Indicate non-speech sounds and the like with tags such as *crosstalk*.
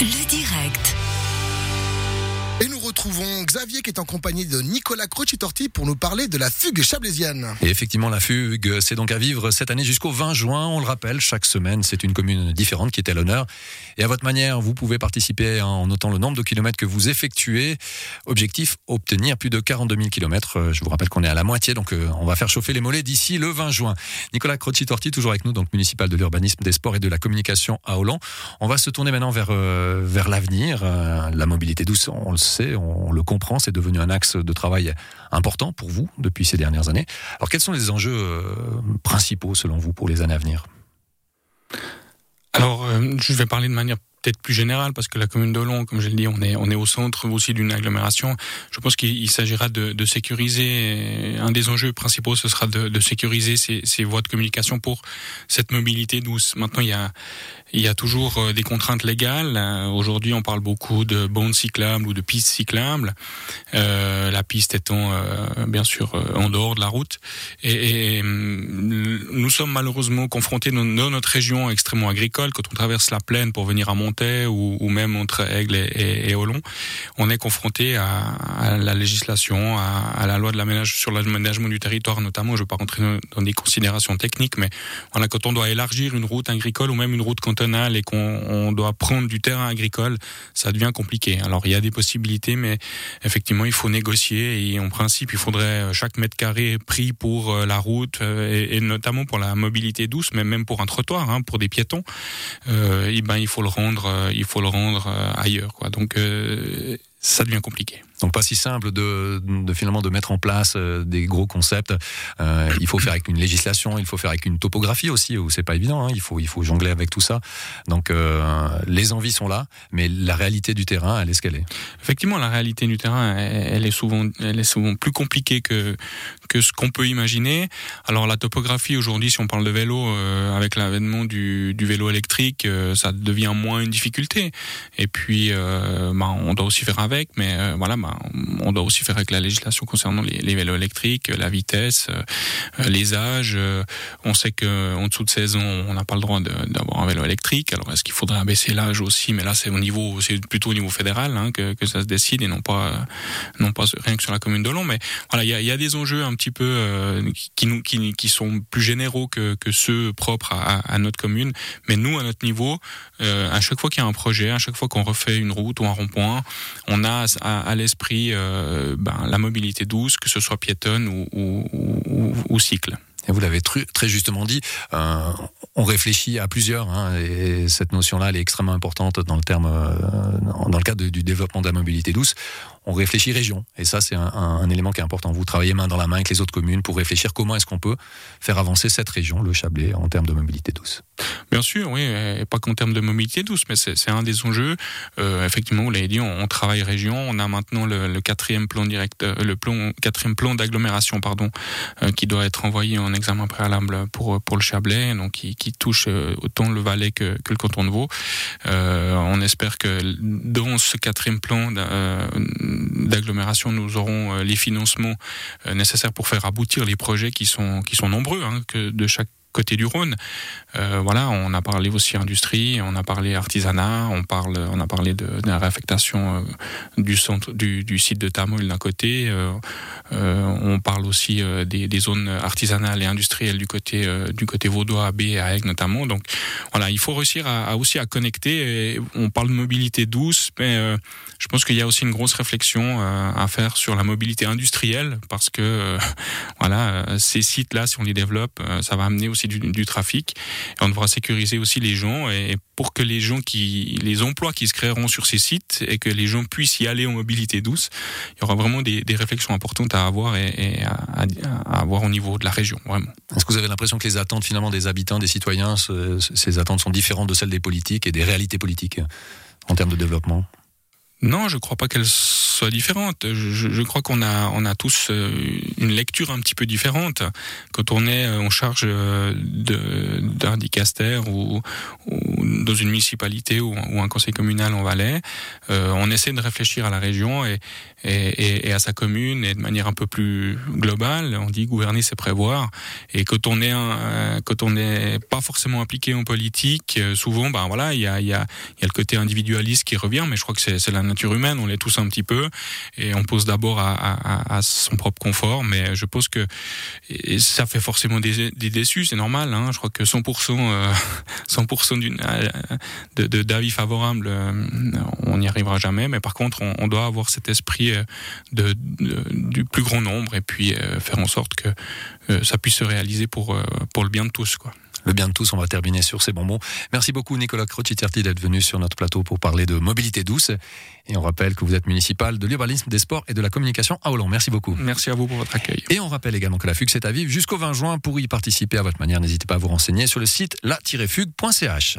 Le direct. Et nous retrouvons Xavier qui est en compagnie de Nicolas Crocitorti pour nous parler de la fugue chablaisienne. Et effectivement, la fugue, c'est donc à vivre cette année jusqu'au 20 juin. On le rappelle, chaque semaine, c'est une commune différente qui est à l'honneur. Et à votre manière, vous pouvez participer en notant le nombre de kilomètres que vous effectuez. Objectif, obtenir plus de 42 000 kilomètres. Je vous rappelle qu'on est à la moitié, donc euh, on va faire chauffer les mollets d'ici le 20 juin. Nicolas Crocitorti, toujours avec nous, donc municipal de l'urbanisme, des sports et de la communication à Hollande. On va se tourner maintenant vers, euh, vers l'avenir. Euh, la mobilité douce, on le sait, le comprend, c'est devenu un axe de travail important pour vous depuis ces dernières années. Alors quels sont les enjeux euh, principaux selon vous pour les années à venir? Alors euh, je vais parler de manière peut-être plus générale, parce que la commune de Long, comme je l'ai dit, on est, on est au centre aussi d'une agglomération. Je pense qu'il s'agira de, sécuriser, un des enjeux principaux, ce sera de, sécuriser ces, voies de communication pour cette mobilité douce. Maintenant, il y a, il y a toujours euh, des contraintes légales. Euh, aujourd'hui, on parle beaucoup de bandes cyclables ou de pistes cyclables. Euh, la piste étant bien sûr en dehors de la route. Et, hum, nous sommes malheureusement confrontés dans, notre région extrêmement agricole, quand on traverse la plaine pour venir à Ou, même entre Aigle et, et, on est confronté à, la législation, à, la loi de l'aménagement sur l'aménagement du territoire notamment. Je ne vais pas rentrer dans des considérations techniques, mais quand on doit élargir une route agricole ou même une route cantonale et qu'on doit prendre du terrain agricole, ça devient compliqué. Alors il y a des possibilités, mais effectivement il faut négocier et en principe il faudrait chaque mètre carré pris pour euh, la route euh, et, notamment pour la mobilité douce, mais même pour un trottoir, hein, pour des piétons, euh, et ben il faut le rendre, il faut le rendre ailleurs. Quoi. Donc euh, ça devient compliqué. Donc pas si simple de, de finalement de mettre en place euh, des gros concepts. Euh, il faut faire avec une législation, il faut faire avec une topographie aussi où c'est pas évident. Hein. Il faut il faut jongler avec tout ça. Donc euh, les envies sont là, mais la réalité du terrain, elle est ce qu'elle est. Effectivement, la réalité du terrain, elle, est souvent elle est souvent plus compliquée que que ce qu'on peut imaginer. Alors la topographie aujourd'hui, si on parle de vélo, euh, avec l'avènement du, du, vélo électrique, ça devient moins une difficulté. Et puis, bah, on doit aussi faire avec, mais voilà, bah, on doit aussi faire avec la législation concernant les, vélos électriques, la vitesse, les âges. on sait que en dessous de 16 ans, on n'a pas le droit d'avoir un vélo électrique. Alors est-ce qu'il faudrait abaisser l'âge aussi? Mais là, c'est au niveau, c'est plutôt au niveau fédéral hein, que, ça se décide et non pas, rien que sur la commune de Long. Mais voilà, il y a, des enjeux un petit peu euh, qui, sont plus généraux que, ceux propres à, notre commune. Mais nous, à notre niveau, euh, à chaque fois qu'il y a un projet, à chaque fois qu'on refait une route ou un rond-point, on à, l'esprit euh, ben, la mobilité douce, que ce soit piétonne ou, cycle. Et vous l'avez très justement dit, euh, on réfléchit à plusieurs, hein, et cette notion-là, est extrêmement importante dans le terme, euh, dans le cadre du développement de la mobilité douce. On réfléchit région, et ça, c'est un, élément qui est important. Vous travaillez main dans la main avec les autres communes pour réfléchir comment est-ce qu'on peut faire avancer cette région, le Chablais, en termes de mobilité douce. Bien sûr, oui, pas qu'en termes de mobilité douce, mais c'est un des enjeux. Euh, effectivement, vous l'avez dit, on, travaille région. On a maintenant le, quatrième plan direct, euh, le quatrième plan d'agglomération, pardon, euh, qui doit être envoyé en examen préalable pour pour le Chablais, donc qui, touche autant le Valais que, le canton de Vaud. On espère que dans ce quatrième plan d'agglomération, nous aurons les financements nécessaires pour faire aboutir les projets qui sont qui sont nombreux, hein, de chaque côté du Rhône. Euh, voilà, on a parlé aussi industrie, on a parlé artisanat, on parle, on a parlé de, la réaffectation euh, du centre, du, du, site de Tamoul d'un côté. Euh, on parle aussi des, zones artisanales et industrielles du côté du côté vaudois, à B et à Aigle notamment. Donc voilà, il faut réussir à, aussi à connecter. On parle de mobilité douce, mais je pense qu'il y a aussi une grosse réflexion à faire sur la mobilité industrielle parce que *laughs* voilà, ces sites-là, si on les développe, ça va amener aussi du, trafic. On devra sécuriser aussi les gens et pour que les gens qui, les emplois qui se créeront sur ces sites et que les gens puissent y aller en mobilité douce, il y aura vraiment des, réflexions importantes à avoir et, à, avoir au niveau de la région. Est-ce que vous avez l'impression que les attentes finalement des habitants, des citoyens, ce, ces attentes sont différentes de celles des politiques et des réalités politiques en termes de développement? Non, je ne crois pas qu'elles soit différente. Je, crois qu'on a, on a tous une lecture un petit peu différente. Quand on est en charge d'un dicaster ou, dans une municipalité ou, un conseil communal en Valais, on essaie de réfléchir à la région et, à sa commune et de manière un peu plus globale. On dit gouverner, c'est prévoir. Et quand on est quand on n'est pas forcément impliqué en politique, souvent, ben voilà, il y a, y, a, y a le côté individualiste qui revient, mais je crois que c'est la nature humaine. On l'est tous un petit peu et on pose d'abord à, son propre confort. Mais je pense que ça fait forcément des, déçus, c'est normal. Hein. Je crois que 100%, 100% *laughs* d'une d'avis de, favorable, on n'y arrivera jamais. Mais par contre, on, doit avoir cet esprit de, du plus grand nombre et puis euh, faire en sorte que euh, ça puisse se réaliser pour, euh, pour le bien de tous. Le bien de tous. On va terminer sur ces bonbons. Merci beaucoup Nicolas Crociterti d'être venu sur notre plateau pour parler de mobilité douce. Et on rappelle que vous êtes municipal de l'urbanisme, des sports et de la communication à Hollande. Merci beaucoup. Merci à vous pour votre accueil. Et on rappelle également que la fugue c'est à vivre jusqu'au 20 juin. Pour y participer à votre manière, n'hésitez pas à vous renseigner sur le site la-fugue.ch.